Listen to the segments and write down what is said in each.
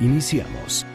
Iniciamos.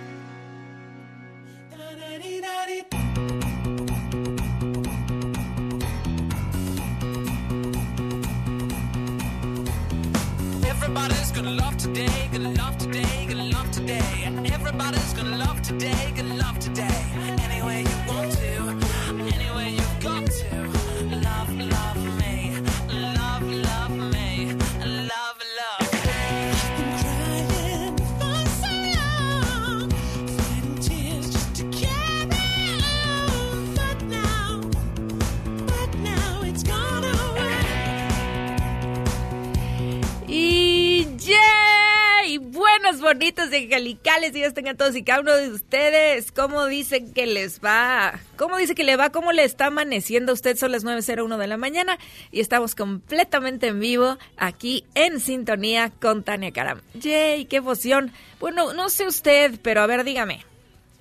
Bonitos y angelicales días tengan todos y cada uno de ustedes. ¿Cómo dicen que les va? ¿Cómo dice que le va? ¿Cómo le está amaneciendo a usted? Son las 9.01 de la mañana y estamos completamente en vivo aquí en sintonía con Tania Karam. Yay, qué emoción. Bueno, no sé usted, pero a ver, dígame.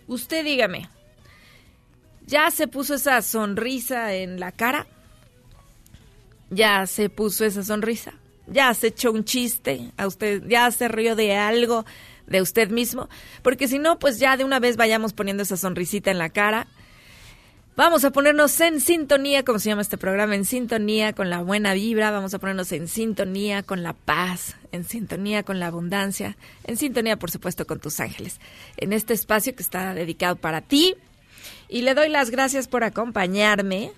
Usted dígame. ¿Ya se puso esa sonrisa en la cara? ¿Ya se puso esa sonrisa? Ya se echó un chiste a usted, ya se rió de algo de usted mismo, porque si no, pues ya de una vez vayamos poniendo esa sonrisita en la cara. Vamos a ponernos en sintonía, como se llama este programa, en sintonía con la buena vibra, vamos a ponernos en sintonía con la paz, en sintonía con la abundancia, en sintonía, por supuesto, con tus ángeles, en este espacio que está dedicado para ti. Y le doy las gracias por acompañarme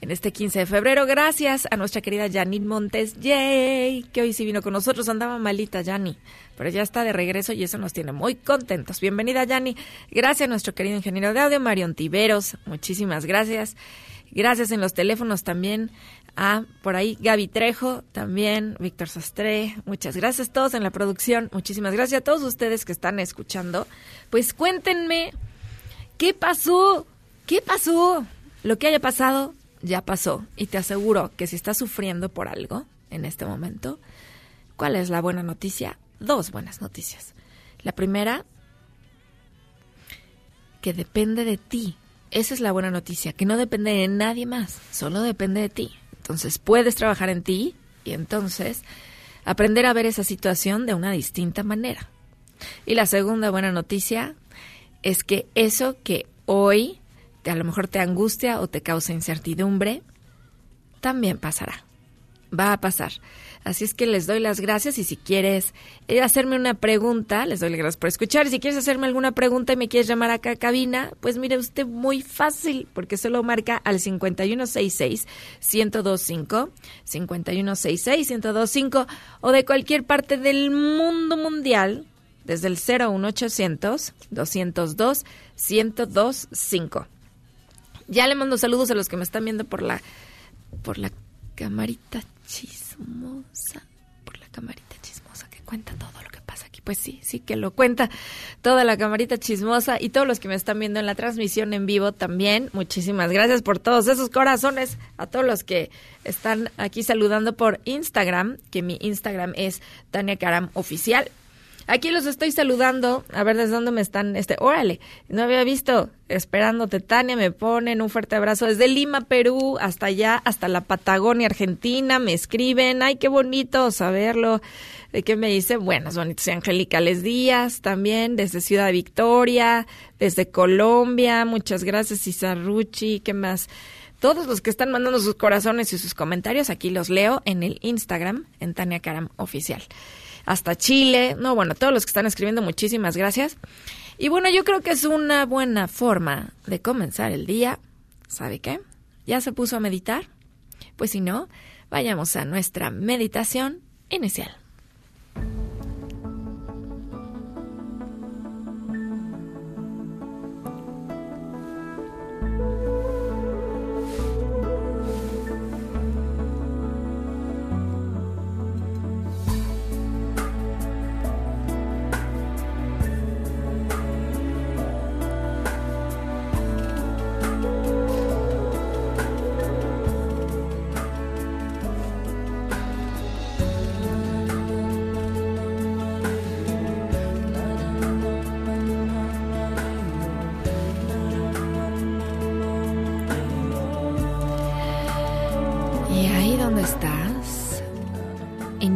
en este 15 de febrero. Gracias a nuestra querida Janine Montes, yay, que hoy sí vino con nosotros. Andaba malita, Jani, pero ya está de regreso y eso nos tiene muy contentos. Bienvenida, Jani. Gracias a nuestro querido ingeniero de audio, Marion Tiveros. Muchísimas gracias. Gracias en los teléfonos también a por ahí Gaby Trejo, también Víctor Sastre. Muchas gracias a todos en la producción. Muchísimas gracias a todos ustedes que están escuchando. Pues cuéntenme, ¿qué pasó? ¿Qué pasó? Lo que haya pasado, ya pasó. Y te aseguro que si estás sufriendo por algo en este momento, ¿cuál es la buena noticia? Dos buenas noticias. La primera, que depende de ti. Esa es la buena noticia, que no depende de nadie más, solo depende de ti. Entonces puedes trabajar en ti y entonces aprender a ver esa situación de una distinta manera. Y la segunda buena noticia es que eso que hoy a lo mejor te angustia o te causa incertidumbre, también pasará. Va a pasar. Así es que les doy las gracias y si quieres eh, hacerme una pregunta, les doy las gracias por escuchar. Y si quieres hacerme alguna pregunta y me quieres llamar acá a cabina, pues mire usted muy fácil, porque solo marca al 5166-1025, 5166-1025 o de cualquier parte del mundo mundial, desde el 01800-202-1025. Ya le mando saludos a los que me están viendo por la por la camarita chismosa, por la camarita chismosa que cuenta todo lo que pasa aquí. Pues sí, sí que lo cuenta toda la camarita chismosa y todos los que me están viendo en la transmisión en vivo también. Muchísimas gracias por todos esos corazones, a todos los que están aquí saludando por Instagram, que mi Instagram es Tania Karam Oficial. Aquí los estoy saludando. A ver desde dónde me están. Este, órale, no había visto. Esperándote, Tania, me ponen un fuerte abrazo desde Lima, Perú, hasta allá, hasta la Patagonia, Argentina. Me escriben. Ay, qué bonito saberlo. ¿De qué me dice? Buenos, bonitos y angelicales días también, desde Ciudad Victoria, desde Colombia. Muchas gracias, Isarruchi. ¿Qué más? Todos los que están mandando sus corazones y sus comentarios, aquí los leo en el Instagram, en Tania Karam Oficial hasta Chile. No, bueno, todos los que están escribiendo, muchísimas gracias. Y bueno, yo creo que es una buena forma de comenzar el día. ¿Sabe qué? ¿Ya se puso a meditar? Pues si no, vayamos a nuestra meditación inicial.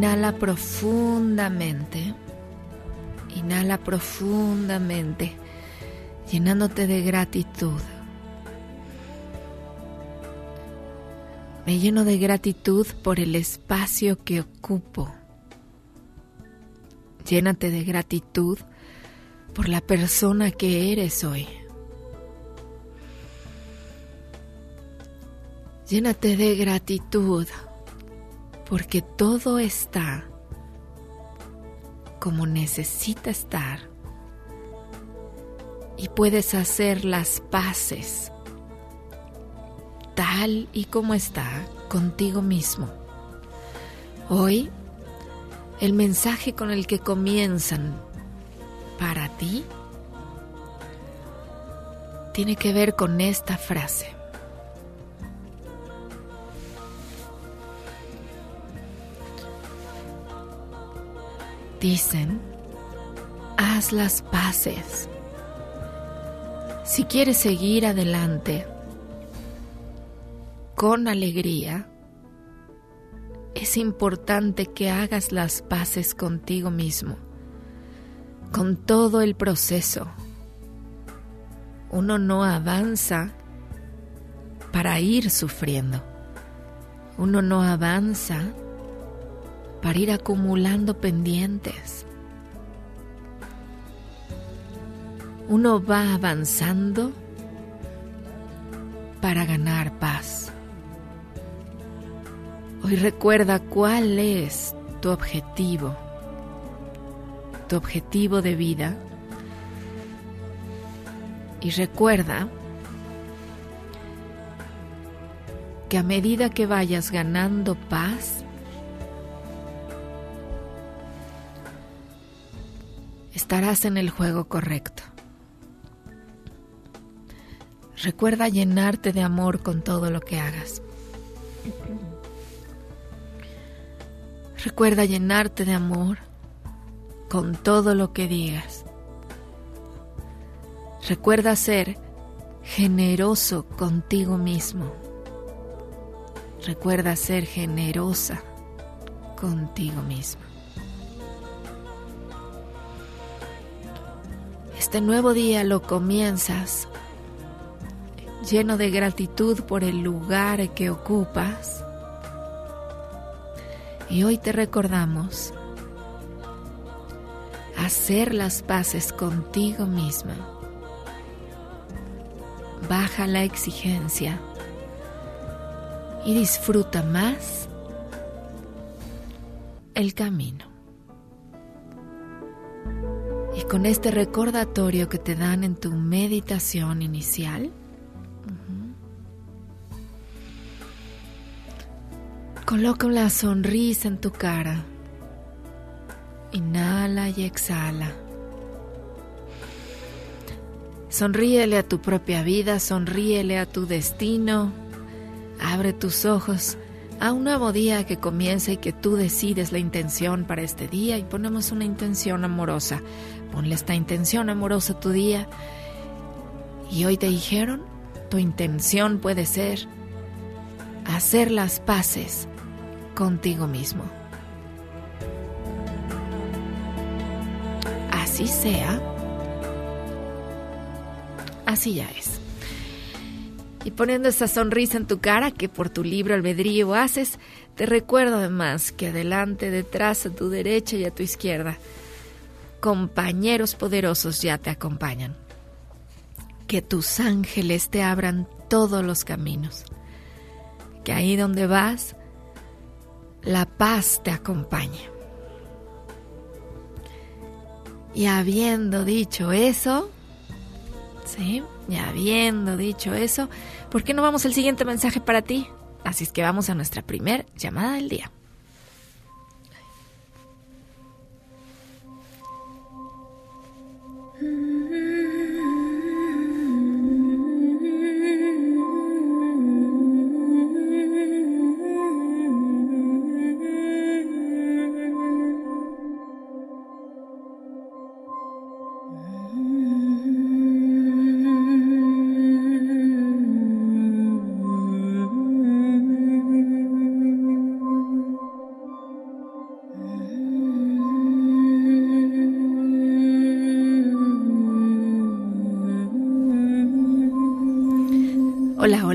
Inhala profundamente. Inhala profundamente, llenándote de gratitud. Me lleno de gratitud por el espacio que ocupo. Llénate de gratitud por la persona que eres hoy. Llénate de gratitud porque todo está como necesita estar y puedes hacer las paces tal y como está contigo mismo. Hoy, el mensaje con el que comienzan para ti tiene que ver con esta frase. Dicen, haz las paces. Si quieres seguir adelante con alegría, es importante que hagas las paces contigo mismo, con todo el proceso. Uno no avanza para ir sufriendo. Uno no avanza para ir acumulando pendientes. Uno va avanzando para ganar paz. Hoy recuerda cuál es tu objetivo, tu objetivo de vida. Y recuerda que a medida que vayas ganando paz, estarás en el juego correcto. Recuerda llenarte de amor con todo lo que hagas. Recuerda llenarte de amor con todo lo que digas. Recuerda ser generoso contigo mismo. Recuerda ser generosa contigo mismo. Este nuevo día lo comienzas lleno de gratitud por el lugar que ocupas. Y hoy te recordamos hacer las paces contigo misma. Baja la exigencia y disfruta más el camino. Y con este recordatorio que te dan en tu meditación inicial, coloca una sonrisa en tu cara. Inhala y exhala. Sonríele a tu propia vida, sonríele a tu destino. Abre tus ojos a un nuevo día que comienza y que tú decides la intención para este día y ponemos una intención amorosa. Ponle esta intención amorosa tu día. Y hoy te dijeron, tu intención puede ser hacer las paces contigo mismo. Así sea, así ya es. Y poniendo esa sonrisa en tu cara que por tu libro albedrío haces, te recuerdo además que adelante, detrás, a tu derecha y a tu izquierda, compañeros poderosos ya te acompañan. Que tus ángeles te abran todos los caminos. Que ahí donde vas, la paz te acompañe. Y habiendo dicho eso, ¿sí? Y habiendo dicho eso, ¿por qué no vamos al siguiente mensaje para ti? Así es que vamos a nuestra primer llamada del día. Mm.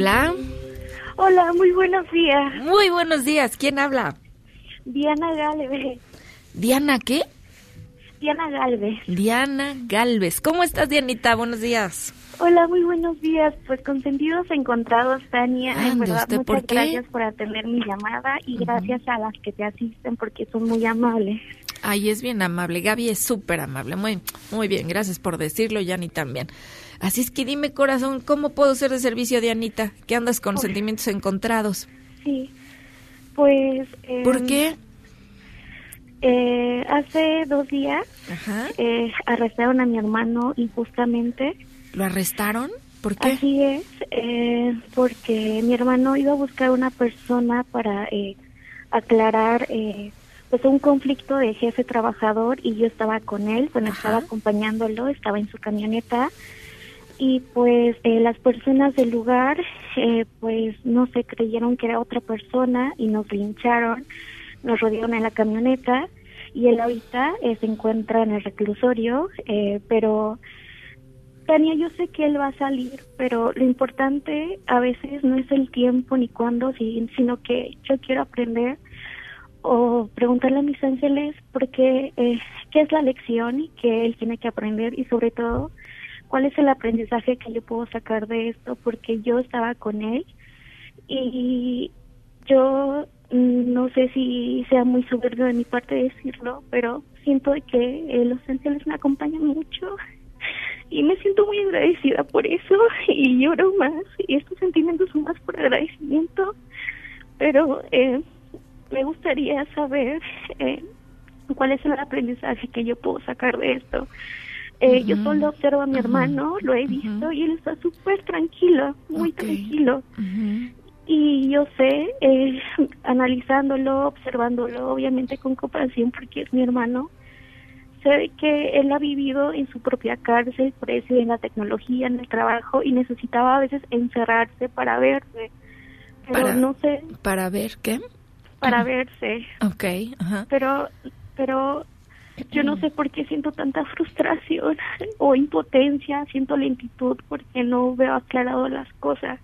Hola, hola. Muy buenos días. Muy buenos días. ¿Quién habla? Diana Galvez. ¿Diana qué? Diana Galvez. Diana Galvez. ¿Cómo estás, Dianita? Buenos días. Hola, muy buenos días. Pues con sentidos encontrados, Tania. En Ande, verdad, ¿usted muchas gracias por atender mi llamada y gracias a las que te asisten porque son muy amables. Ay, es bien amable. Gaby es súper amable. Muy, muy bien. Gracias por decirlo, Yani también. Así es que dime, corazón, ¿cómo puedo ser de servicio, Dianita? Que andas con sentimientos encontrados. Sí. Pues. eh, ¿Por qué? eh, hace dos días Ajá. eh, arrestaron a mi hermano injustamente. ¿Lo arrestaron? ¿Por qué? Así es, eh, porque mi hermano iba a buscar una persona para eh, aclarar eh, pues un conflicto de jefe trabajador y yo estaba con él, bueno, Ajá. estaba acompañándolo, estaba en su camioneta y pues eh, las personas del lugar eh, pues no se creyeron que era otra persona y nos lincharon, nos rodearon en la camioneta y él ahorita eh, se encuentra en el reclusorio, eh, pero Tania, yo sé que él va a salir, pero lo importante a veces no es el tiempo ni cuándo, si- sino que yo quiero aprender o preguntarle a mis ángeles por qué, eh, qué es la lección que él tiene que aprender y sobre todo cuál es el aprendizaje que yo puedo sacar de esto, porque yo estaba con él y yo no sé si sea muy soberbio de mi parte decirlo, pero siento que los ángeles me acompañan mucho y me siento muy agradecida por eso y lloro más y estos sentimientos son más por agradecimiento, pero eh, me gustaría saber eh, cuál es el aprendizaje que yo puedo sacar de esto. Eh, Yo solo observo a mi hermano, lo he visto y él está súper tranquilo, muy tranquilo. Y yo sé, eh, analizándolo, observándolo, obviamente con compasión porque es mi hermano, sé que él ha vivido en su propia cárcel, por eso en la tecnología, en el trabajo, y necesitaba a veces encerrarse para verse. Pero Para- no sé, ¿Para ver qué? para verse. Ok, ajá. Pero, pero yo no sé por qué siento tanta frustración o impotencia, siento lentitud porque no veo aclarado las cosas.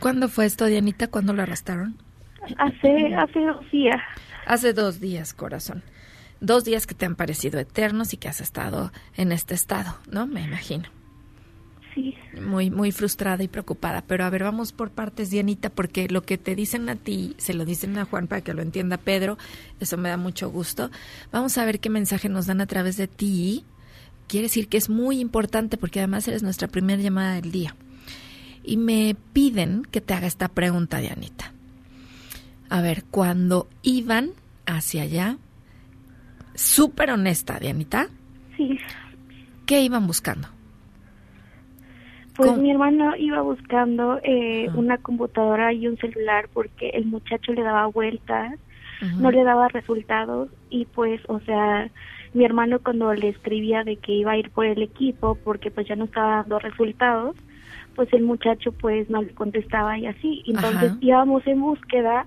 ¿Cuándo fue esto, Dianita? ¿Cuándo lo arrestaron? Hace, hace dos días. Hace dos días, corazón. Dos días que te han parecido eternos y que has estado en este estado, ¿no? Me imagino. Muy, muy frustrada y preocupada. Pero a ver, vamos por partes, Dianita, porque lo que te dicen a ti, se lo dicen a Juan para que lo entienda Pedro. Eso me da mucho gusto. Vamos a ver qué mensaje nos dan a través de ti. Quiere decir que es muy importante porque además eres nuestra primera llamada del día. Y me piden que te haga esta pregunta, Dianita. A ver, cuando iban hacia allá, súper honesta, Dianita, Sí, ¿qué iban buscando? Pues ¿Cómo? mi hermano iba buscando eh, una computadora y un celular porque el muchacho le daba vueltas, no le daba resultados y pues, o sea, mi hermano cuando le escribía de que iba a ir por el equipo porque pues ya no estaba dando resultados, pues el muchacho pues no le contestaba y así. Entonces Ajá. íbamos en búsqueda,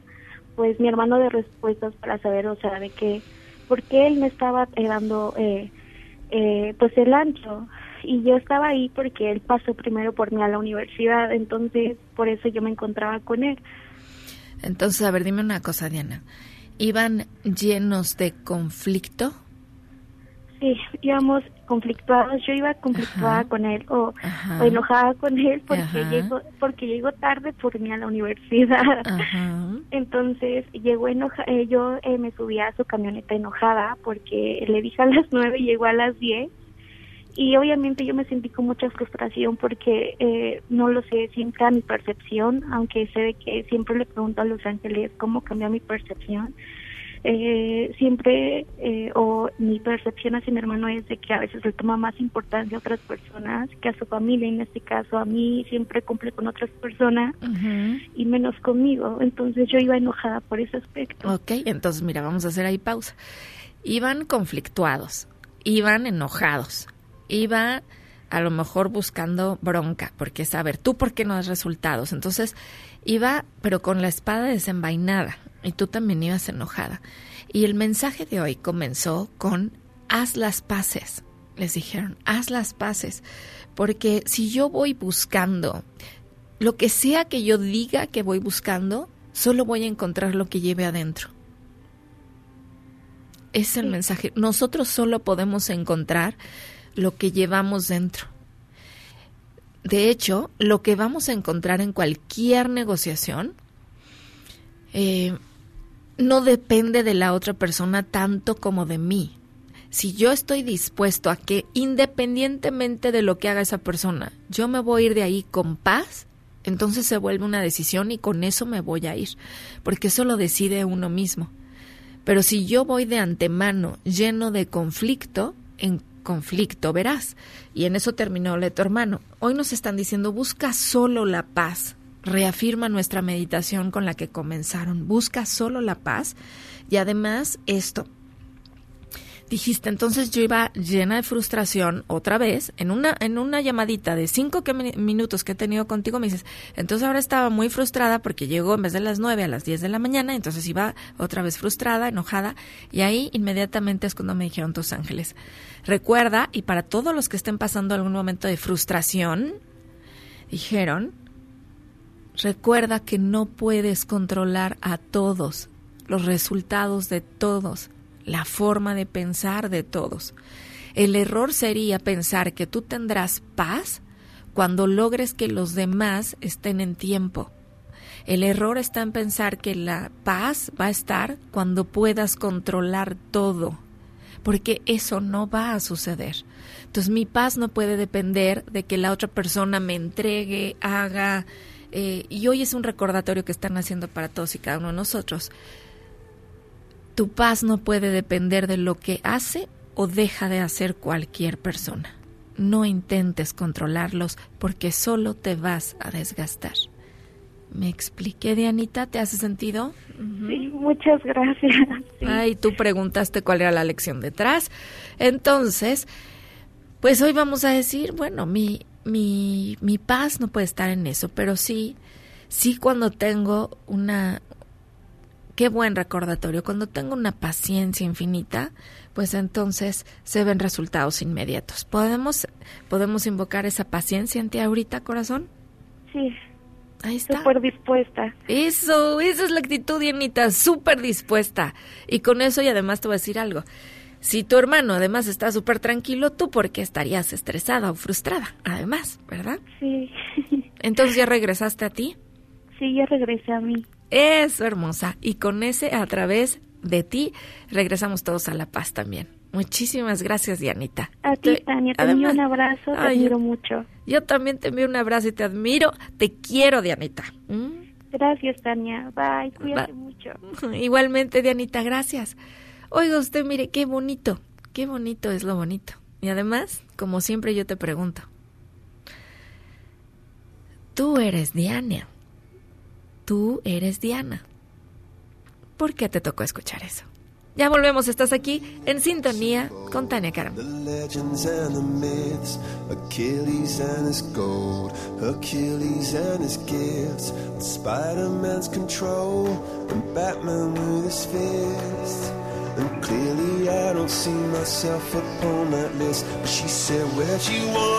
pues mi hermano de respuestas para saber, o sea, de que, por qué él me estaba eh, dando eh, eh, pues el ancho y yo estaba ahí porque él pasó primero por mí a la universidad, entonces por eso yo me encontraba con él. Entonces, a ver, dime una cosa, Diana. ¿Iban llenos de conflicto? Sí, íbamos conflictuados, yo iba conflictuada Ajá. con él o, enojada con él porque llegó porque llegó tarde por mí a la universidad. Ajá. Entonces llegó enoja eh, yo eh, me subí a su camioneta enojada porque le dije a las nueve y llegó a las diez y obviamente yo me sentí con mucha frustración porque eh, no lo sé, siempre a mi percepción, aunque sé de que siempre le pregunto a Los Ángeles cómo cambió mi percepción, eh, siempre, eh, o mi percepción hacia mi hermano es de que a veces le toma más importancia a otras personas que a su familia, en este caso a mí siempre cumple con otras personas y menos conmigo, entonces yo iba enojada por ese aspecto. Ok, entonces mira, vamos a hacer ahí pausa. Iban conflictuados, iban enojados, iba a lo mejor buscando bronca, porque es, a ver, tú por qué no das resultados. Entonces iba, pero con la espada desenvainada, y tú también ibas enojada. Y el mensaje de hoy comenzó con haz las paces. Les dijeron, haz las paces, porque si yo voy buscando lo que sea que yo diga que voy buscando, solo voy a encontrar lo que lleve adentro. Es el mensaje. Nosotros solo podemos encontrar lo que llevamos dentro. De hecho, lo que vamos a encontrar en cualquier negociación eh, no depende de la otra persona tanto como de mí. Si yo estoy dispuesto a que independientemente de lo que haga esa persona, yo me voy a ir de ahí con paz, entonces se vuelve una decisión y con eso me voy a ir, porque eso lo decide uno mismo. Pero si yo voy de antemano lleno de conflicto, en conflicto verás. Y en eso terminó tu hermano. Hoy nos están diciendo, busca solo la paz. Reafirma nuestra meditación con la que comenzaron. Busca solo la paz. Y además esto, dijiste, entonces yo iba llena de frustración otra vez, en una, en una llamadita de cinco minutos que he tenido contigo, me dices, entonces ahora estaba muy frustrada porque llegó en vez de las nueve a las diez de la mañana, entonces iba otra vez frustrada, enojada, y ahí inmediatamente es cuando me dijeron tus ángeles. Recuerda, y para todos los que estén pasando algún momento de frustración, dijeron, recuerda que no puedes controlar a todos, los resultados de todos la forma de pensar de todos. El error sería pensar que tú tendrás paz cuando logres que los demás estén en tiempo. El error está en pensar que la paz va a estar cuando puedas controlar todo, porque eso no va a suceder. Entonces mi paz no puede depender de que la otra persona me entregue, haga, eh, y hoy es un recordatorio que están haciendo para todos y cada uno de nosotros. Tu paz no puede depender de lo que hace o deja de hacer cualquier persona. No intentes controlarlos porque solo te vas a desgastar. ¿Me expliqué, Dianita? ¿Te hace sentido? Sí, muchas gracias. Ay, tú preguntaste cuál era la lección detrás. Entonces, pues hoy vamos a decir, bueno, mi, mi, mi paz no puede estar en eso, pero sí, sí cuando tengo una, qué buen recordatorio. Cuando tengo una paciencia infinita, pues entonces se ven resultados inmediatos. ¿Podemos, podemos invocar esa paciencia en ti ahorita, corazón? Sí. Ahí está. Súper dispuesta. Eso, esa es la actitud, Dianita, súper dispuesta. Y con eso, y además te voy a decir algo. Si tu hermano además está súper tranquilo, ¿tú por qué estarías estresada o frustrada? Además, ¿verdad? Sí. Entonces ya regresaste a ti. Sí, ya regresé a mí. Eso, hermosa. Y con ese, a través de ti, regresamos todos a la paz también. Muchísimas gracias, Dianita. A ti, Tania, te envío un abrazo, te admiro mucho. Yo también te envío un abrazo y te admiro. Te quiero, Dianita. ¿Mm? Gracias, Tania. Bye, cuídate mucho. Igualmente, Dianita, gracias. Oiga usted, mire, qué bonito, qué bonito es lo bonito. Y además, como siempre yo te pregunto, tú eres Diana tú eres Diana. ¿Por qué te tocó escuchar eso? Ya volvemos, estás aquí en sintonía con Tania Karam. The legends and the myths, Achilles and his gold, Achilles and his gifts, Spider-Man's control, and Batman with his fists. And clearly I don't see myself upon that list. But she said, Where'd you go?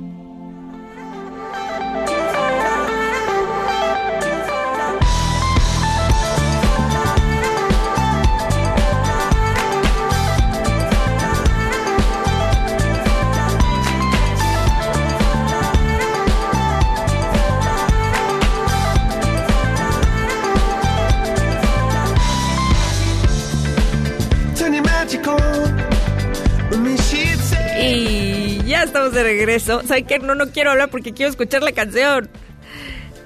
estamos de regreso. ¿Sabes qué? No, no quiero hablar porque quiero escuchar la canción.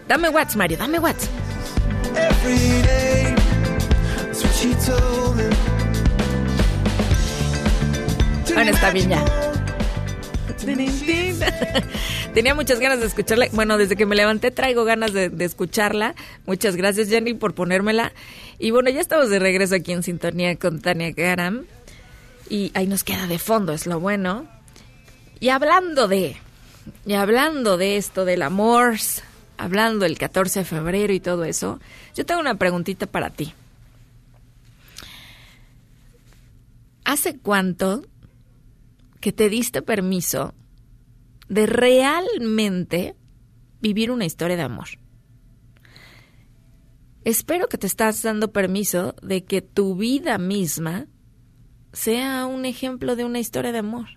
Dame watts, Mario, dame watts. every day. That's what she told me. Bueno, está bien ya. Tenía muchas ganas de escucharla. Bueno, desde que me levanté traigo ganas de, de escucharla. Muchas gracias, Jenny, por ponérmela. Y bueno, ya estamos de regreso aquí en sintonía con Tania Garam. Y ahí nos queda de fondo, es lo bueno. Y hablando de, y hablando de esto del amor, hablando del 14 de febrero y todo eso, yo tengo una preguntita para ti. ¿Hace cuánto que te diste permiso de realmente vivir una historia de amor? Espero que te estás dando permiso de que tu vida misma sea un ejemplo de una historia de amor.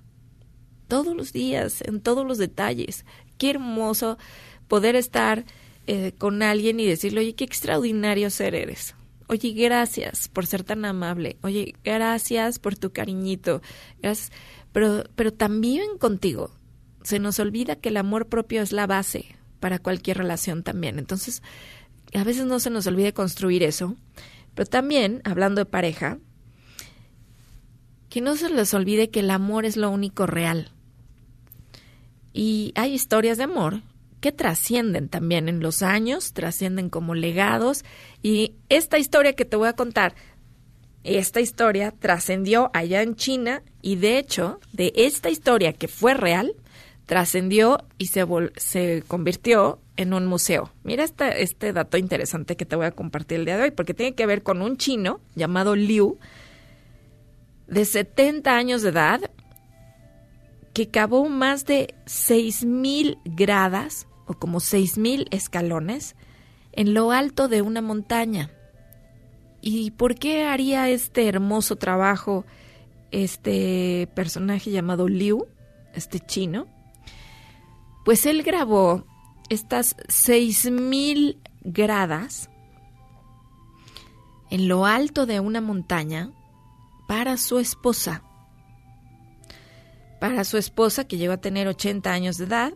Todos los días, en todos los detalles. Qué hermoso poder estar eh, con alguien y decirle, oye, qué extraordinario ser eres. Oye, gracias por ser tan amable. Oye, gracias por tu cariñito. Gracias. Pero, pero también contigo. Se nos olvida que el amor propio es la base para cualquier relación también. Entonces, a veces no se nos olvide construir eso. Pero también, hablando de pareja, que no se les olvide que el amor es lo único real. Y hay historias de amor que trascienden también en los años, trascienden como legados. Y esta historia que te voy a contar, esta historia trascendió allá en China y de hecho, de esta historia que fue real, trascendió y se, se convirtió en un museo. Mira este, este dato interesante que te voy a compartir el día de hoy, porque tiene que ver con un chino llamado Liu, de 70 años de edad, que cavó más de 6.000 gradas, o como 6.000 escalones, en lo alto de una montaña. ¿Y por qué haría este hermoso trabajo este personaje llamado Liu, este chino? Pues él grabó estas 6.000 gradas en lo alto de una montaña para su esposa. Para su esposa que llegó a tener 80 años de edad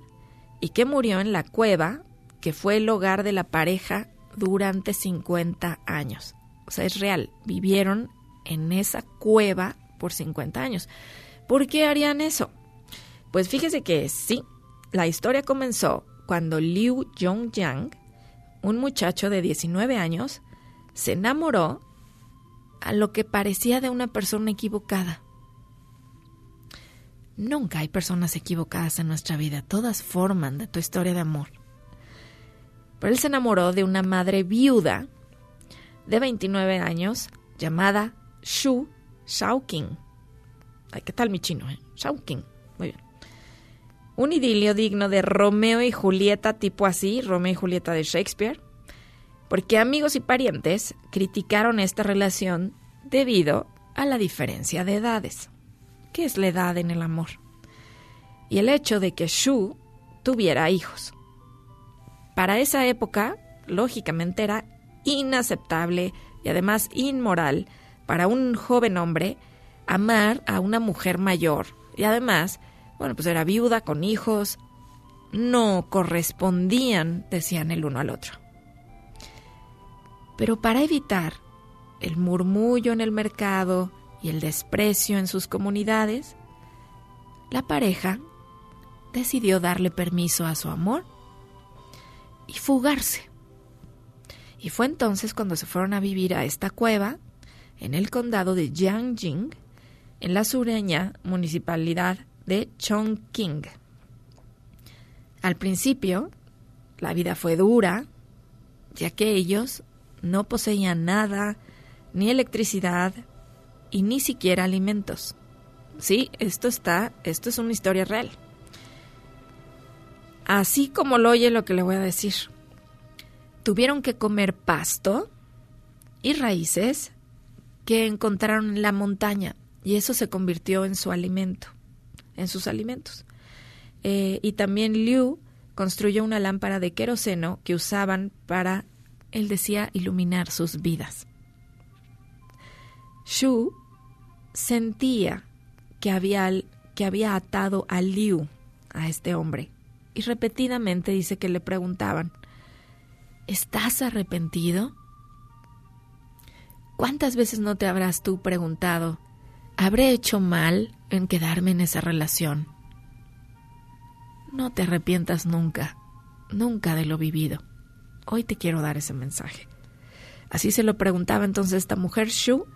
y que murió en la cueva que fue el hogar de la pareja durante 50 años. O sea, es real, vivieron en esa cueva por 50 años. ¿Por qué harían eso? Pues fíjese que sí, la historia comenzó cuando Liu Yongyang, un muchacho de 19 años, se enamoró a lo que parecía de una persona equivocada. Nunca hay personas equivocadas en nuestra vida, todas forman de tu historia de amor. Pero él se enamoró de una madre viuda de 29 años llamada Shu Shaoqing. Ay, ¿qué tal mi chino? Eh? Shaoqing. Muy bien. Un idilio digno de Romeo y Julieta, tipo así, Romeo y Julieta de Shakespeare, porque amigos y parientes criticaron esta relación debido a la diferencia de edades. ¿Qué es la edad en el amor? Y el hecho de que Shu tuviera hijos. Para esa época, lógicamente era inaceptable y además inmoral para un joven hombre amar a una mujer mayor. Y además, bueno, pues era viuda con hijos, no correspondían, decían el uno al otro. Pero para evitar el murmullo en el mercado y el desprecio en sus comunidades, la pareja decidió darle permiso a su amor y fugarse. Y fue entonces cuando se fueron a vivir a esta cueva en el condado de Jiangjing, en la sureña municipalidad de Chongqing. Al principio, la vida fue dura, ya que ellos no poseían nada, ni electricidad, y ni siquiera alimentos. Sí, esto está, esto es una historia real. Así como lo oye lo que le voy a decir. Tuvieron que comer pasto y raíces que encontraron en la montaña y eso se convirtió en su alimento, en sus alimentos. Eh, y también Liu construyó una lámpara de queroseno que usaban para, él decía, iluminar sus vidas. Shu sentía que había, que había atado a Liu, a este hombre. Y repetidamente dice que le preguntaban, ¿estás arrepentido? ¿Cuántas veces no te habrás tú preguntado, ¿habré hecho mal en quedarme en esa relación? No te arrepientas nunca, nunca de lo vivido. Hoy te quiero dar ese mensaje. Así se lo preguntaba entonces esta mujer Shu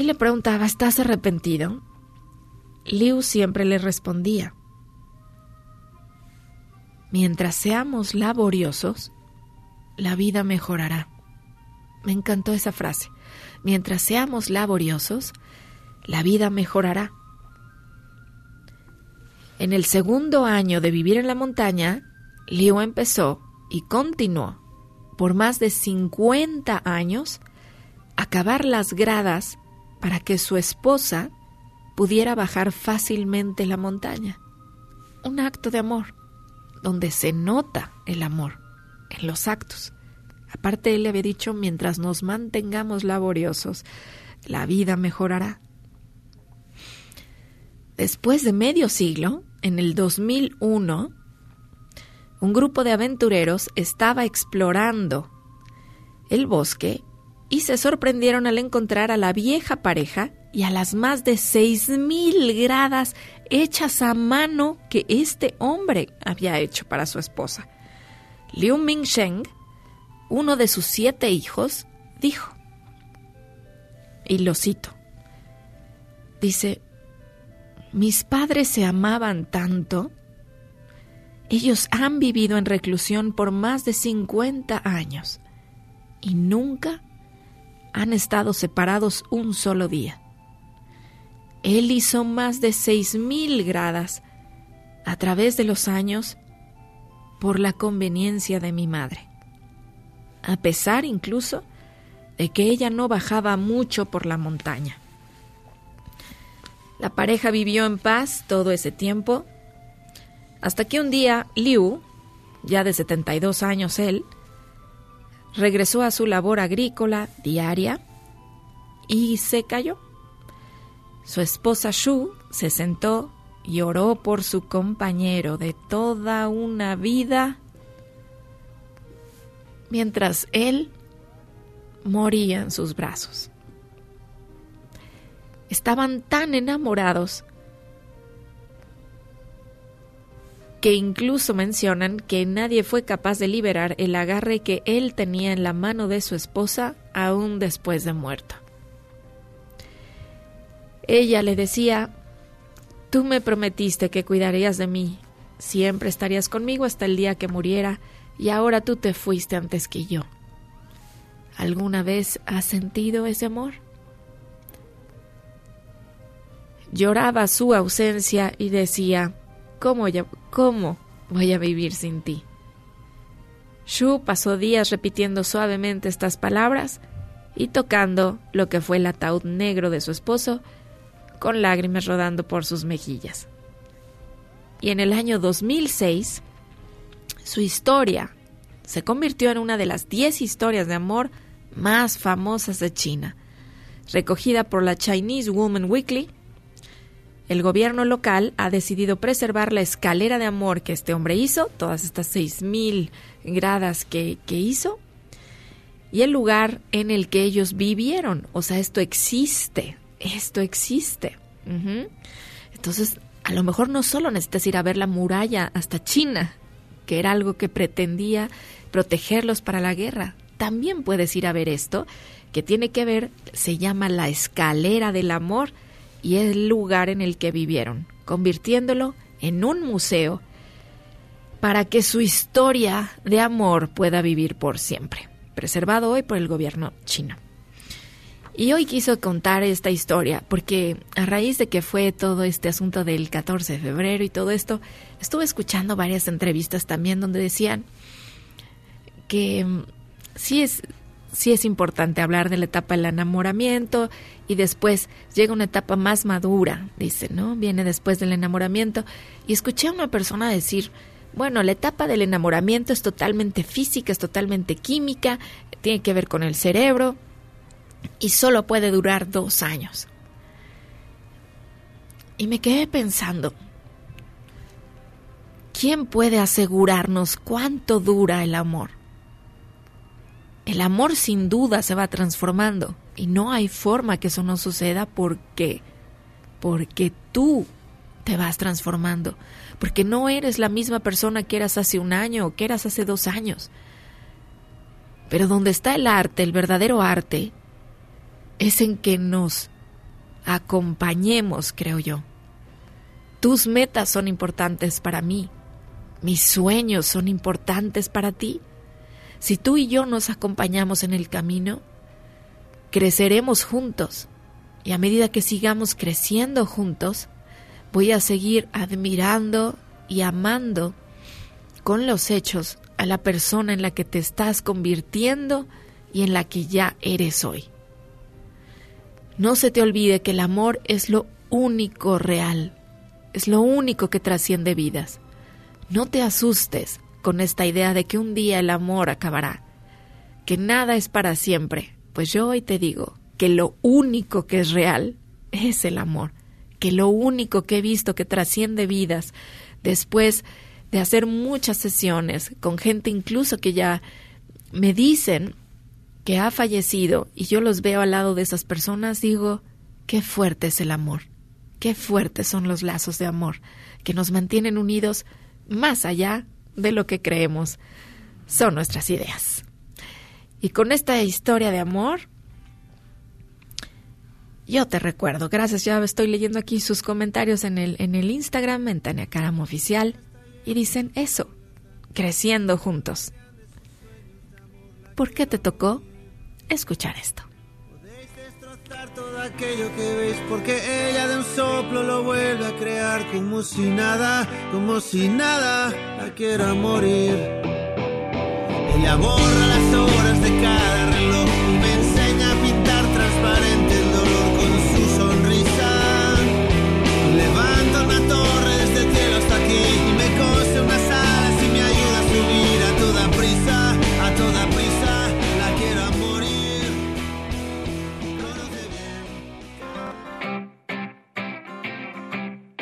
y le preguntaba, ¿estás arrepentido? Liu siempre le respondía, mientras seamos laboriosos, la vida mejorará. Me encantó esa frase. Mientras seamos laboriosos, la vida mejorará. En el segundo año de vivir en la montaña, Liu empezó y continuó por más de 50 años a cavar las gradas para que su esposa pudiera bajar fácilmente la montaña. Un acto de amor, donde se nota el amor en los actos. Aparte, él le había dicho, mientras nos mantengamos laboriosos, la vida mejorará. Después de medio siglo, en el 2001, un grupo de aventureros estaba explorando el bosque y se sorprendieron al encontrar a la vieja pareja y a las más de seis mil gradas hechas a mano que este hombre había hecho para su esposa. Liu Mingsheng, uno de sus siete hijos, dijo, y lo cito, dice, mis padres se amaban tanto, ellos han vivido en reclusión por más de 50 años y nunca han estado separados un solo día. Él hizo más de seis mil gradas a través de los años por la conveniencia de mi madre, a pesar incluso de que ella no bajaba mucho por la montaña. La pareja vivió en paz todo ese tiempo, hasta que un día Liu, ya de 72 años él, regresó a su labor agrícola diaria y se cayó. Su esposa Shu se sentó y oró por su compañero de toda una vida mientras él moría en sus brazos. Estaban tan enamorados que incluso mencionan que nadie fue capaz de liberar el agarre que él tenía en la mano de su esposa aún después de muerto. Ella le decía, tú me prometiste que cuidarías de mí, siempre estarías conmigo hasta el día que muriera, y ahora tú te fuiste antes que yo. ¿Alguna vez has sentido ese amor? Lloraba su ausencia y decía, ¿Cómo, ¿Cómo voy a vivir sin ti? Shu pasó días repitiendo suavemente estas palabras y tocando lo que fue el ataúd negro de su esposo, con lágrimas rodando por sus mejillas. Y en el año 2006, su historia se convirtió en una de las 10 historias de amor más famosas de China, recogida por la Chinese Woman Weekly el gobierno local ha decidido preservar la escalera de amor que este hombre hizo, todas estas 6.000 gradas que, hizo, y el lugar en el que ellos vivieron. O sea, esto existe, esto existe. Entonces, a lo mejor no solo necesitas ir a ver la muralla hasta China, que era algo que pretendía protegerlos para la guerra. También puedes ir a ver esto, que tiene que ver, se llama la escalera del amor, y el lugar en el que vivieron, convirtiéndolo en un museo para que su historia de amor pueda vivir por siempre, preservado hoy por el gobierno chino. Y hoy quiso contar esta historia porque a raíz de que fue todo este asunto del 14 de febrero y todo esto, estuve escuchando varias entrevistas también donde decían que mm, sí es sí es importante hablar de la etapa del enamoramiento y después llega una etapa más madura, dice, ¿no? Viene después del enamoramiento. Y escuché a una persona decir, bueno, la etapa del enamoramiento es totalmente física, es totalmente química, tiene que ver con el cerebro y solo puede durar dos años. Y me quedé pensando, ¿quién puede asegurarnos cuánto dura el amor? El amor sin duda se va transformando y no hay forma que eso no suceda porque porque tú te vas transformando, porque no eres la misma persona que eras hace un año o que eras hace dos años. Pero donde está el arte, el verdadero arte, es en que nos acompañemos, creo yo. Tus metas son importantes para mí, mis sueños son importantes para ti. Si tú y yo nos acompañamos en el camino, creceremos juntos y a medida que sigamos creciendo juntos, voy a seguir admirando y amando con los hechos a la persona en la que te estás convirtiendo y en la que ya eres hoy. No se te olvide que el amor es lo único real, es lo único que trasciende vidas. No te asustes con esta idea de que un día el amor acabará, que nada es para siempre, pues yo hoy te digo que lo único que es real es el amor, que lo único que he visto que trasciende vidas después de hacer muchas sesiones con gente incluso que ya me dicen que ha fallecido y yo los veo al lado de esas personas, digo, qué fuerte es el amor, qué fuertes son los lazos de amor que nos mantienen unidos más allá de lo que creemos son nuestras ideas. Y con esta historia de amor, yo te recuerdo, gracias, ya estoy leyendo aquí sus comentarios en el, en el Instagram, en Tania Caram Oficial, y dicen eso, creciendo juntos. ¿Por qué te tocó escuchar esto? Todo aquello que veis porque ella de un soplo lo vuelve a crear como si nada, como si nada la quiera morir. Ella borra las horas de cada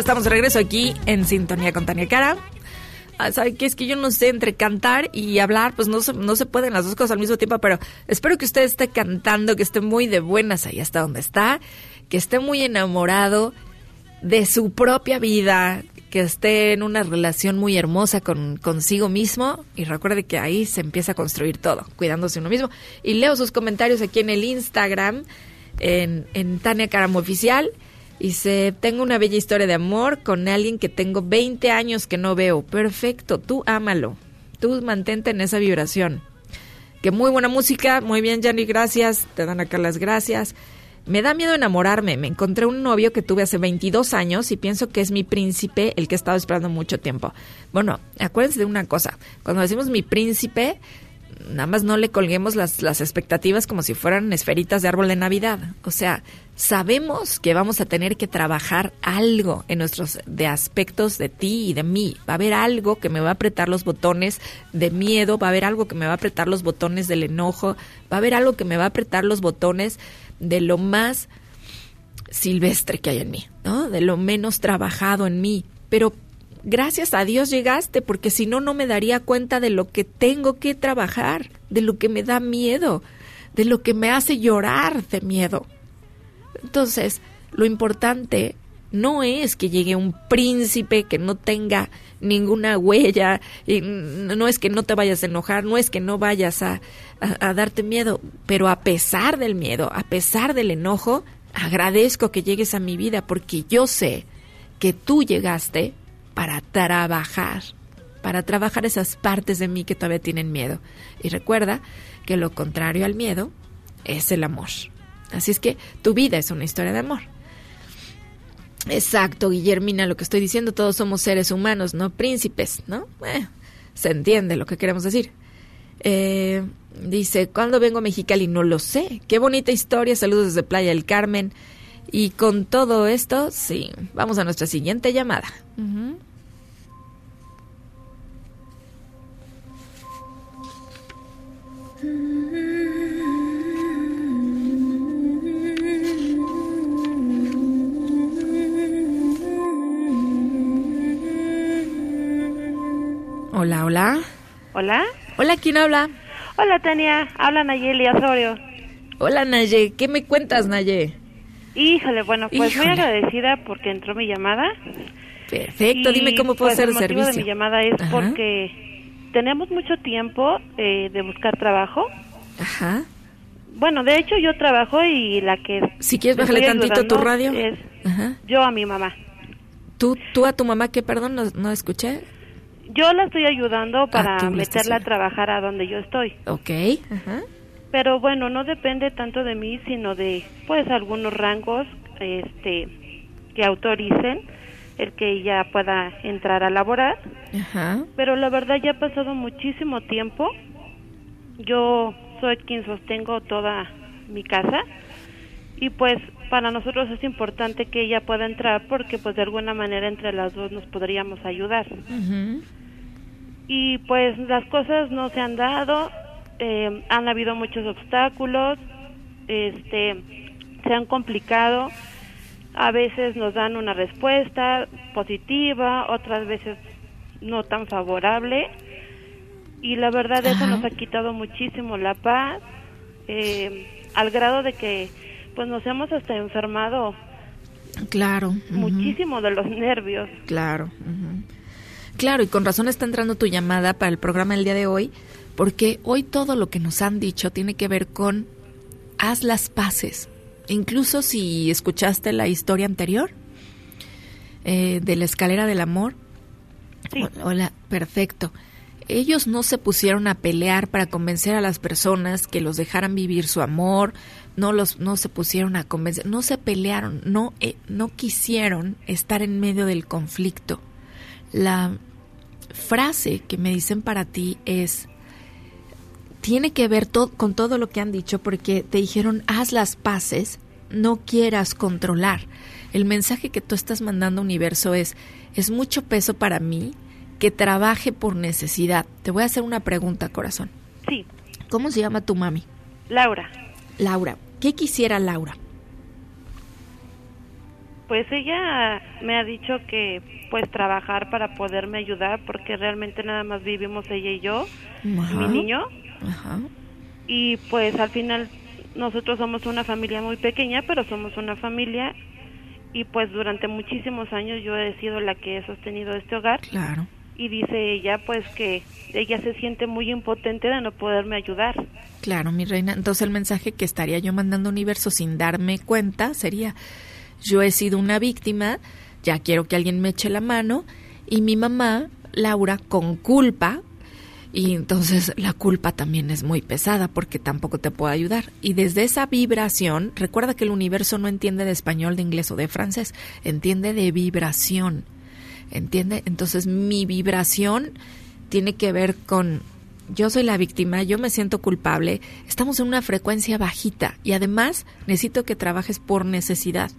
Estamos de regreso aquí en sintonía con Tania Cara. Ah, ¿Sabe qué? Es que yo no sé, entre cantar y hablar, pues no se, no se pueden las dos cosas al mismo tiempo, pero espero que usted esté cantando, que esté muy de buenas ahí hasta donde está, que esté muy enamorado de su propia vida, que esté en una relación muy hermosa con consigo mismo y recuerde que ahí se empieza a construir todo, cuidándose uno mismo. Y leo sus comentarios aquí en el Instagram, en, en Tania Caramo Oficial. Dice, tengo una bella historia de amor con alguien que tengo 20 años que no veo. Perfecto, tú ámalo. Tú mantente en esa vibración. Que muy buena música, muy bien, Yanni, gracias. Te dan acá las gracias. Me da miedo enamorarme. Me encontré un novio que tuve hace 22 años y pienso que es mi príncipe, el que he estado esperando mucho tiempo. Bueno, acuérdense de una cosa. Cuando decimos mi príncipe, nada más no le colguemos las, las expectativas como si fueran esferitas de árbol de Navidad. O sea, sabemos que vamos a tener que trabajar algo en nuestros de aspectos de ti y de mí. Va a haber algo que me va a apretar los botones de miedo, va a haber algo que me va a apretar los botones del enojo, va a haber algo que me va a apretar los botones de lo más silvestre que hay en mí, ¿no? De lo menos trabajado en mí. Pero gracias a Dios llegaste, porque si no, no me daría cuenta de lo que tengo que trabajar, de lo que me da miedo, de lo que me hace llorar de miedo. Entonces, lo importante no es que llegue un príncipe que no tenga ninguna huella, y no es que no te vayas a enojar, no es que no vayas a, a, a darte miedo, pero a pesar del miedo, a pesar del enojo, agradezco que llegues a mi vida porque yo sé que tú llegaste para trabajar, para trabajar esas partes de mí que todavía tienen miedo. Y recuerda que lo contrario al miedo es el amor. Así es que tu vida es una historia de amor. Exacto, Guillermina, lo que estoy diciendo, todos somos seres humanos, no príncipes, ¿no? Eh, se entiende lo que queremos decir. Eh, dice, ¿cuándo vengo a Mexicali? No lo sé. Qué bonita historia, saludos desde Playa del Carmen. Y con todo esto, sí, vamos a nuestra siguiente llamada. Hola, hola. Hola. Hola, ¿quién habla? Hola, Tania. Habla Nayeli Osorio. Hola, Naye. ¿Qué me cuentas, Naye? Híjole, bueno, pues Híjole. muy agradecida porque entró mi llamada. Perfecto, Y, dime cómo puedo pues, hacer el el motivo servicio. de mi llamada es Ajá. porque tenemos mucho tiempo eh, de buscar trabajo. Ajá. Bueno, de hecho yo trabajo y la que Si quieres, le bájale estoy tantito tu radio. Es Ajá. yo a mi mamá. ¿Tú, tú a tu mamá, qué, perdón, no, no escuché? Yo la estoy ayudando para Ah, estás meterla a trabajar a donde yo estoy. Ok. Ajá. Pero bueno, no depende tanto de mí, sino de pues algunos rangos este que autoricen el que ella pueda entrar a laborar. Ajá. Pero la verdad ya ha pasado muchísimo tiempo. Yo soy quien sostengo toda mi casa y pues para nosotros es importante que ella pueda entrar porque pues de alguna manera entre las dos nos podríamos ayudar. Ujú. Y pues las cosas no se han dado, eh, han habido muchos obstáculos, este, se han complicado. A veces nos dan una respuesta positiva, otras veces no tan favorable. Y la verdad eso Ajá. nos ha quitado muchísimo la paz, eh, al grado de que pues nos hemos hasta enfermado Claro. muchísimo de los nervios. Claro. Claro, y con razón está entrando tu llamada para el programa del día de hoy, porque hoy todo lo que nos han dicho tiene que ver con haz las paces. Incluso si escuchaste la historia anterior eh, de la escalera del amor. Sí. Hola, perfecto. Ellos no se pusieron a pelear para convencer a las personas que los dejaran vivir su amor, no los no se pusieron a convencer, no se pelearon, no eh, no quisieron estar en medio del conflicto. La frase que me dicen para ti es tiene que ver to- con todo lo que han dicho porque te dijeron haz las paces, no quieras controlar. El mensaje que tú estás mandando universo es es mucho peso para mí que trabaje por necesidad. Te voy a hacer una pregunta, corazón. Sí, ¿Cómo se llama tu mami? Laura. Laura. ¿Qué quisiera Laura? Pues ella me ha dicho que pues trabajar para poderme ayudar porque realmente nada más vivimos ella y yo, Ajá. mi niño, Ajá. y pues al final nosotros somos una familia muy pequeña, pero somos una familia y pues durante muchísimos años yo he sido la que he sostenido este hogar Claro. y dice ella pues que ella se siente muy impotente de no poderme ayudar. Claro, mi reina. Entonces el mensaje que estaría yo mandando universo sin darme cuenta sería, yo he sido una víctima, ya quiero que alguien me eche la mano, y mi mamá, Laura, con culpa, y entonces la culpa también es muy pesada porque tampoco te puedo ayudar. Y desde esa vibración, recuerda que el universo no entiende de español, de inglés o de francés, entiende de vibración. ¿Entiende? Entonces mi vibración tiene que ver con yo soy la víctima, yo me siento culpable, estamos en una frecuencia bajita y además necesito que trabajes por necesidad.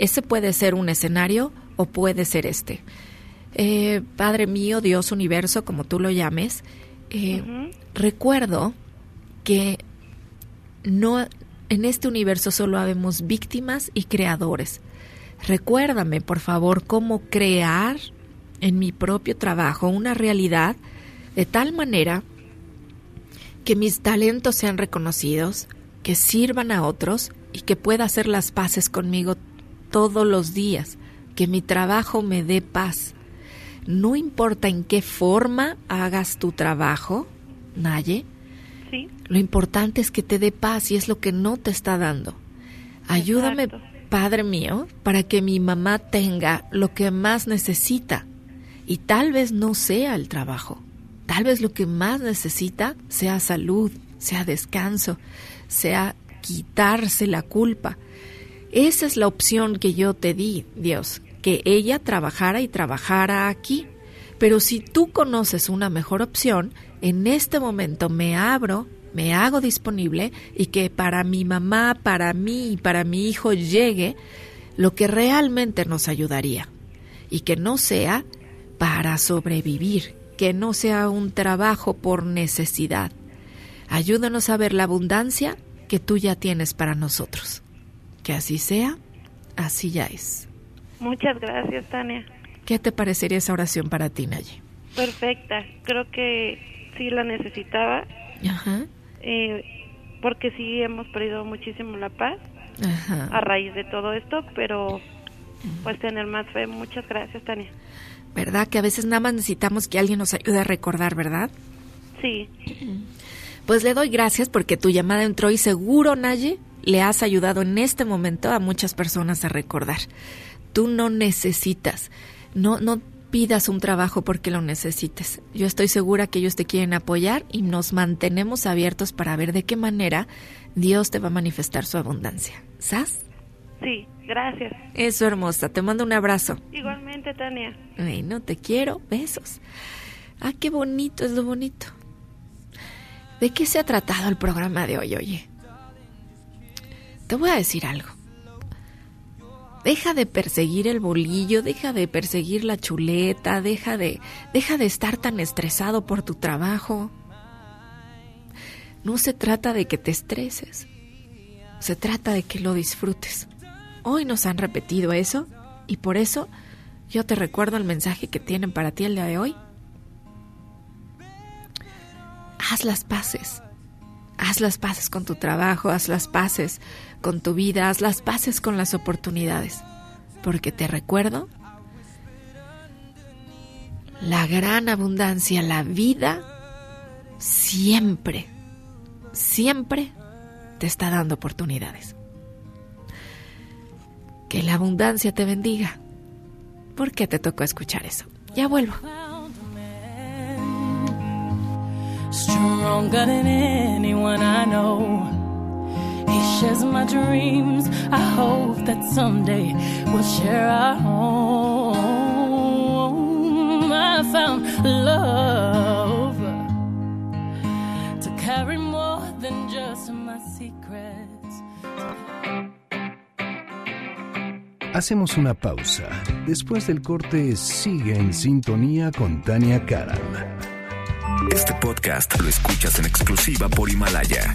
Ese puede ser un escenario o puede ser este. Eh, Padre mío, Dios, universo, como tú lo llames, eh, recuerdo que no en este universo solo habemos víctimas y creadores. Recuérdame, por favor, cómo crear en mi propio trabajo una realidad de tal manera que mis talentos sean reconocidos, que sirvan a otros y que pueda hacer las paces conmigo todos los días, que mi trabajo me dé paz. No importa en qué forma hagas tu trabajo, Naye, Sí, lo importante es que te dé paz y es lo que no te está dando. Ayúdame, Exacto. Padre mío, para que mi mamá tenga lo que más necesita. Y tal vez no sea el trabajo. Tal vez lo que más necesita sea salud, sea descanso, sea quitarse la culpa. Esa es la opción que yo te di, Dios, que ella trabajara y trabajara aquí. Pero si tú conoces una mejor opción, en este momento me abro, me hago disponible y que para mi mamá, para mí y para mi hijo llegue lo que realmente nos ayudaría. Y que no sea para sobrevivir, que no sea un trabajo por necesidad. Ayúdanos a ver la abundancia que tú ya tienes para nosotros. Que así sea, así ya es. muchas gracias, Tania. ¿Qué te parecería esa oración para ti, Naye? Perfecta. Creo que sí la necesitaba, Ajá, eh, porque sí hemos perdido muchísimo la paz a ajá. raíz de todo esto, pero pues tener más fe. Muchas gracias, Tania. ¿Verdad? Que a veces nada más necesitamos que alguien nos ayude a recordar, ¿verdad? Sí, Pues le doy gracias porque tu llamada entró y seguro, Naye, le has ayudado en este momento a muchas personas a recordar. Tú no necesitas, no, no pidas un trabajo porque lo necesites. Yo estoy segura que ellos te quieren apoyar y nos mantenemos abiertos para ver de qué manera Dios te va a manifestar su abundancia. ¿Sabes? sí, gracias. Eso, hermosa. Te mando un abrazo. Igualmente, Tania. Ay, no te quiero. Besos. Ah, qué bonito es lo bonito. ¿De qué se ha tratado el programa de hoy, oye? Te voy a decir algo. Deja de perseguir el bolillo, deja de perseguir la chuleta, deja de, deja de estar tan estresado por tu trabajo. No se trata de que te estreses, se trata de que lo disfrutes. Hoy nos han repetido eso y por eso yo te recuerdo el mensaje que tienen para ti el día de hoy. Haz las paces. Haz las paces con tu trabajo, haz las paces con tu vida, haz las paces con las oportunidades. Porque te recuerdo, la gran abundancia, la vida, siempre, siempre te está dando oportunidades. Que la abundancia te bendiga. ¿Por qué te tocó escuchar eso? Ya vuelvo. He shares my dreams. I hope that someday we'll share our home. I found love to carry more than just my secrets. Hacemos una pausa. Después del corte, sigue en sintonía con Tania Karam. Este podcast lo escuchas en exclusiva por Himalaya.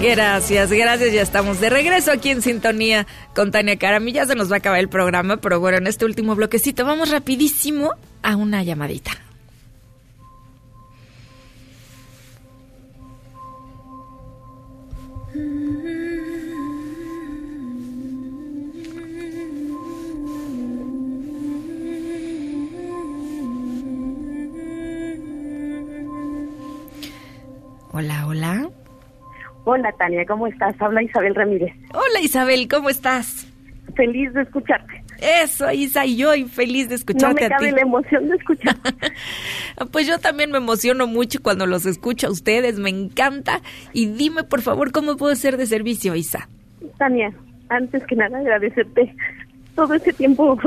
Gracias, gracias. Ya estamos de regreso aquí en sintonía con Tania Ya se nos va a acabar el programa, pero bueno, en este último bloquecito vamos rapidísimo a una llamadita. Hola, hola. Hola Tania, ¿cómo estás? Habla Isabel Ramírez. Hola Isabel, ¿cómo estás? feliz de escucharte. Eso, Isa, y yo y feliz de No escucharte me a ti. cabe la emoción de escucharte. Pues yo también me emociono mucho cuando los escucho a ustedes, me encanta. Y dime, por favor, ¿cómo puedo ser de servicio, Isa? Tania, antes que nada agradecerte todo este tiempo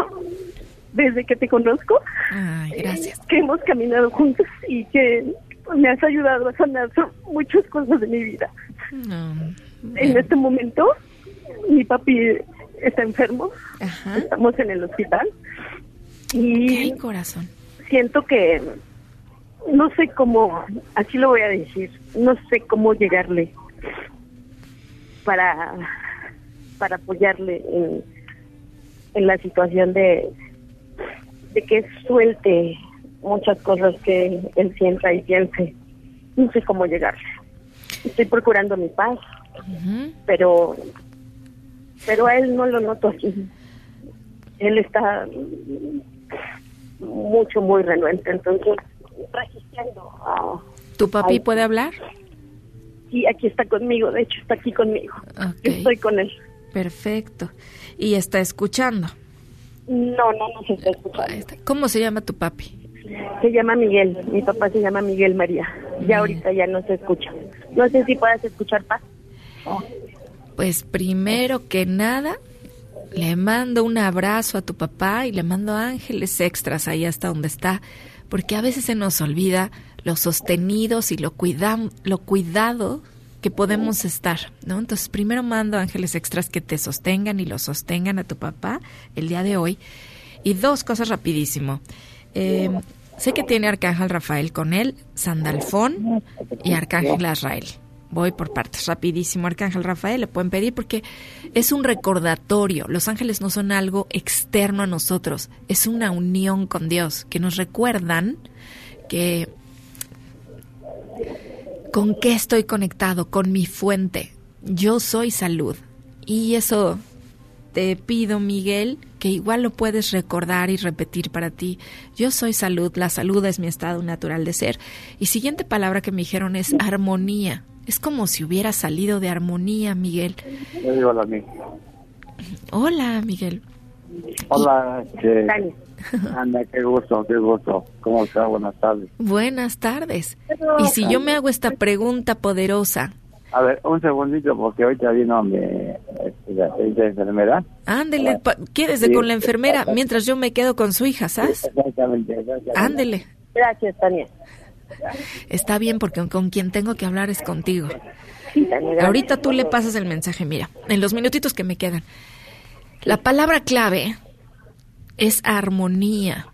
desde que te conozco, Ay, gracias. que hemos caminado juntos y que me has ayudado a sanar muchas cosas de mi vida. No. En este momento, mi papi está enfermo, Ajá. estamos en el hospital y Ok, corazón. siento que no sé cómo, así lo voy a decir, no sé cómo llegarle para para apoyarle en, en la situación de de que suelte muchas cosas que él sienta y piense. No sé cómo llegarle. Estoy procurando mi paz, pero pero a él no lo noto así. Él está mucho, muy renuente, entonces resistiendo. a- ¿Tu papi puede hablar? y aquí está conmigo, de hecho está aquí conmigo. Estoy con él. Perfecto. Y está escuchando. No, no nos está escuchando. ¿Cómo se llama tu papi? Se llama Miguel, mi papá se llama Miguel María. Ya ahorita ya no se escucha. No sé si puedas escuchar paz. Pues primero que nada, le mando un abrazo a tu papá y le mando ángeles extras ahí hasta donde está, porque a veces se nos olvida lo sostenidos y lo, lo cuidado que podemos estar, ¿no? Entonces primero mando ángeles extras que te sostengan y lo sostengan a tu papá el día de hoy. Y dos cosas rapidísimo. Eh, sé que tiene Arcángel Rafael con él, Sandalfón y Arcángel Azrael. Voy por partes, rapidísimo. Arcángel Rafael le pueden pedir porque es un recordatorio. Los ángeles no son algo externo a nosotros, es una unión con Dios que nos recuerdan que con qué estoy conectado, con mi fuente. Yo soy salud. Y eso te pido, Miguel, que igual lo puedes recordar y repetir para ti. Yo soy salud, la salud es mi estado natural de ser. Y siguiente palabra que me dijeron es armonía. Es como si hubiera salido de armonía, Miguel. Yo digo la misma. Hola, Miguel. Hola, este. Ana, qué gusto, qué gusto. ¿Cómo está? Buenas tardes. Buenas tardes. Y si yo me hago esta pregunta poderosa, A ver, un segundito, porque ahorita vino mi este, la la enfermera. ándele, pa- quédese con la enfermera mientras yo me quedo con su hija, ¿sabes? Exactamente, exactamente. Ándele. Gracias, Tania. Está bien porque con quien tengo que hablar es contigo. Sí, Tania. Ahorita tú le pasas el mensaje, mira, en los minutitos que me quedan. La palabra clave es armonía.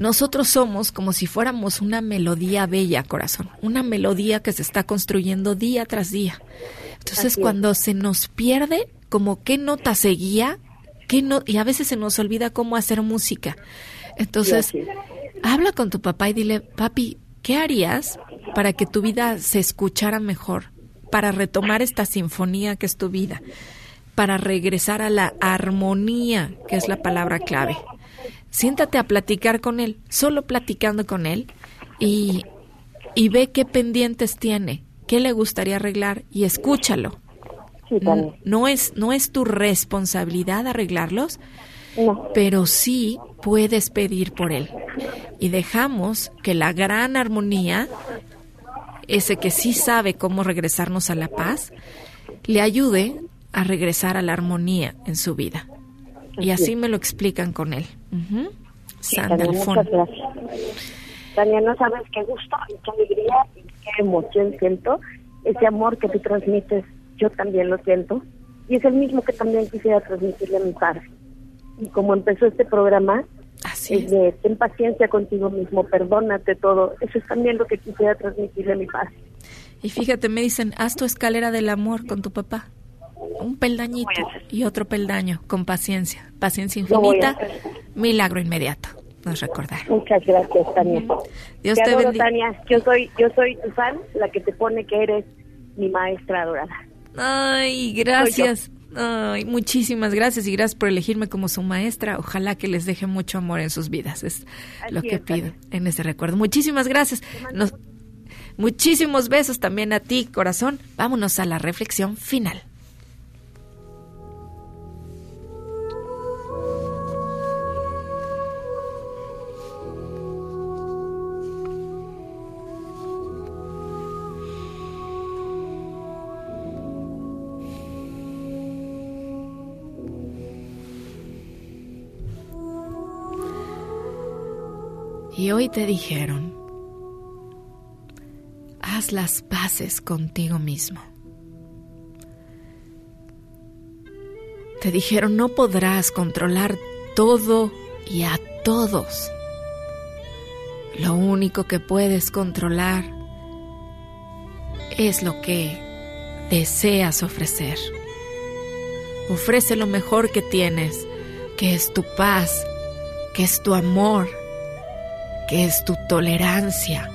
Nosotros somos como si fuéramos una melodía bella, corazón, una melodía que se está construyendo día tras día. Entonces, cuando se nos pierde, como qué nota seguía, qué no, y a veces se nos olvida cómo hacer música. Entonces, habla con tu papá y dile, papi, ¿qué harías para que tu vida se escuchara mejor? Para retomar esta sinfonía que es tu vida, para regresar a la armonía, que es la palabra clave. Siéntate a platicar con él, solo platicando con él, y, y ve qué pendientes tiene, qué le gustaría arreglar, y escúchalo. Sí, No es, no es tu responsabilidad arreglarlos, No. pero sí puedes pedir por él. Y dejamos que la gran armonía, ese que sí sabe cómo regresarnos a la paz, le ayude a regresar a la armonía en su vida. Y así me lo explican con él. Ujú. Tania, Sandalfón. muchas gracias. Tania, no sabes qué gusto y qué alegría y qué emoción siento. Ese amor que tú transmites, yo también lo siento. Y es el mismo que también quisiera transmitirle a mi padre. Y como empezó este programa, Así es es. de ten paciencia contigo mismo, perdónate todo. Eso es también lo que quisiera transmitirle a mi padre. Y fíjate, me dicen, haz tu escalera del amor con tu papá. Un peldañito y otro peldaño, con paciencia. Paciencia infinita, milagro inmediato. Nos recordar. Muchas gracias, Tania. Dios te te adoro. Tania. Yo soy, yo soy tu fan, la que te pone que eres mi maestra adorada. Ay, gracias. Ay, muchísimas gracias y gracias por elegirme como su maestra. Ojalá que les deje mucho amor en sus vidas. Es Así lo que es, pido Tania. en ese recuerdo. Muchísimas gracias. Nos- muchísimos besos también a ti, corazón. Vámonos a la reflexión final. Y hoy te dijeron, haz las paces contigo mismo. Te dijeron, no podrás controlar todo y a todos. Lo único que puedes controlar es lo que deseas ofrecer. Ofrece lo mejor que tienes, que es tu paz, que es tu amor, que es tu tolerancia,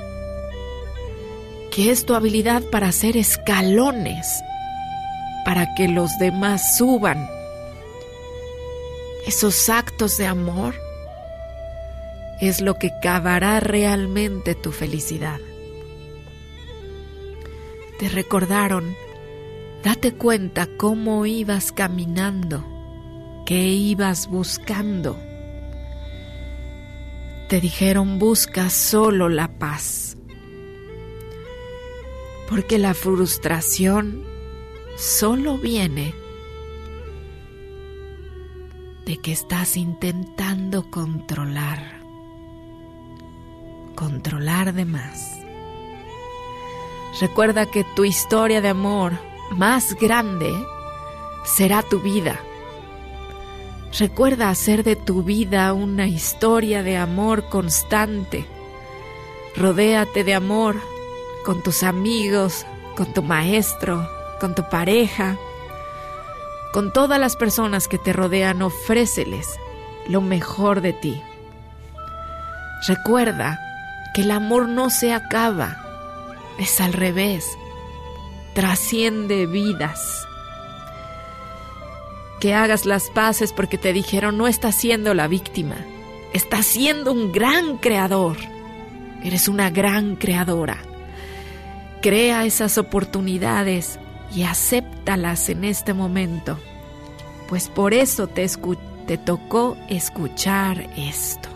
que es tu habilidad para hacer escalones para que los demás suban esos actos de amor, es lo que cavará realmente tu felicidad. Te recordaron, date cuenta cómo ibas caminando, qué ibas buscando. Te dijeron, busca solo la paz, porque la frustración solo viene de que estás intentando controlar, controlar de más. Recuerda que tu historia de amor más grande será tu vida. Recuerda hacer de tu vida una historia de amor constante. Rodéate de amor con tus amigos, con tu maestro, con tu pareja, con todas las personas que te rodean, ofréceles lo mejor de ti. Recuerda que el amor no se acaba, es al revés, trasciende vidas. Que hagas las paces porque te dijeron no estás siendo la víctima, estás siendo un gran creador, eres una gran creadora. Crea esas oportunidades y acéptalas en este momento, pues por eso te, te tocó escuchar esto.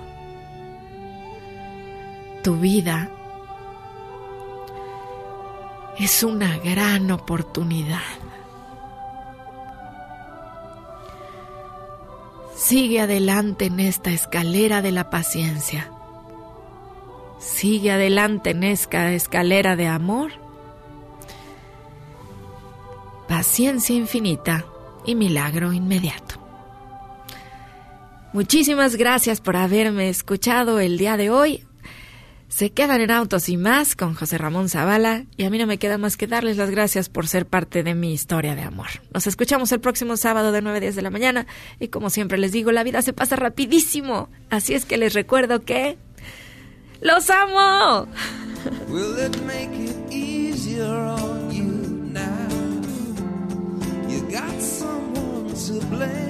Tu vida es una gran oportunidad. Sigue adelante en esta escalera de la paciencia. Sigue adelante en esta escalera de amor paciencia infinita y milagro inmediato. Muchísimas gracias por haberme escuchado el día de hoy. Se quedan en Autos y más con José Ramón Zavala y a mí no me queda más que darles las gracias por ser parte de mi historia de amor. Nos escuchamos el próximo sábado de 9 a 10 de la mañana y como siempre les digo, la vida se pasa rapidísimo. Así es que les recuerdo que... ¡Los amo! Will it make it easier on you now? You got someone to blame.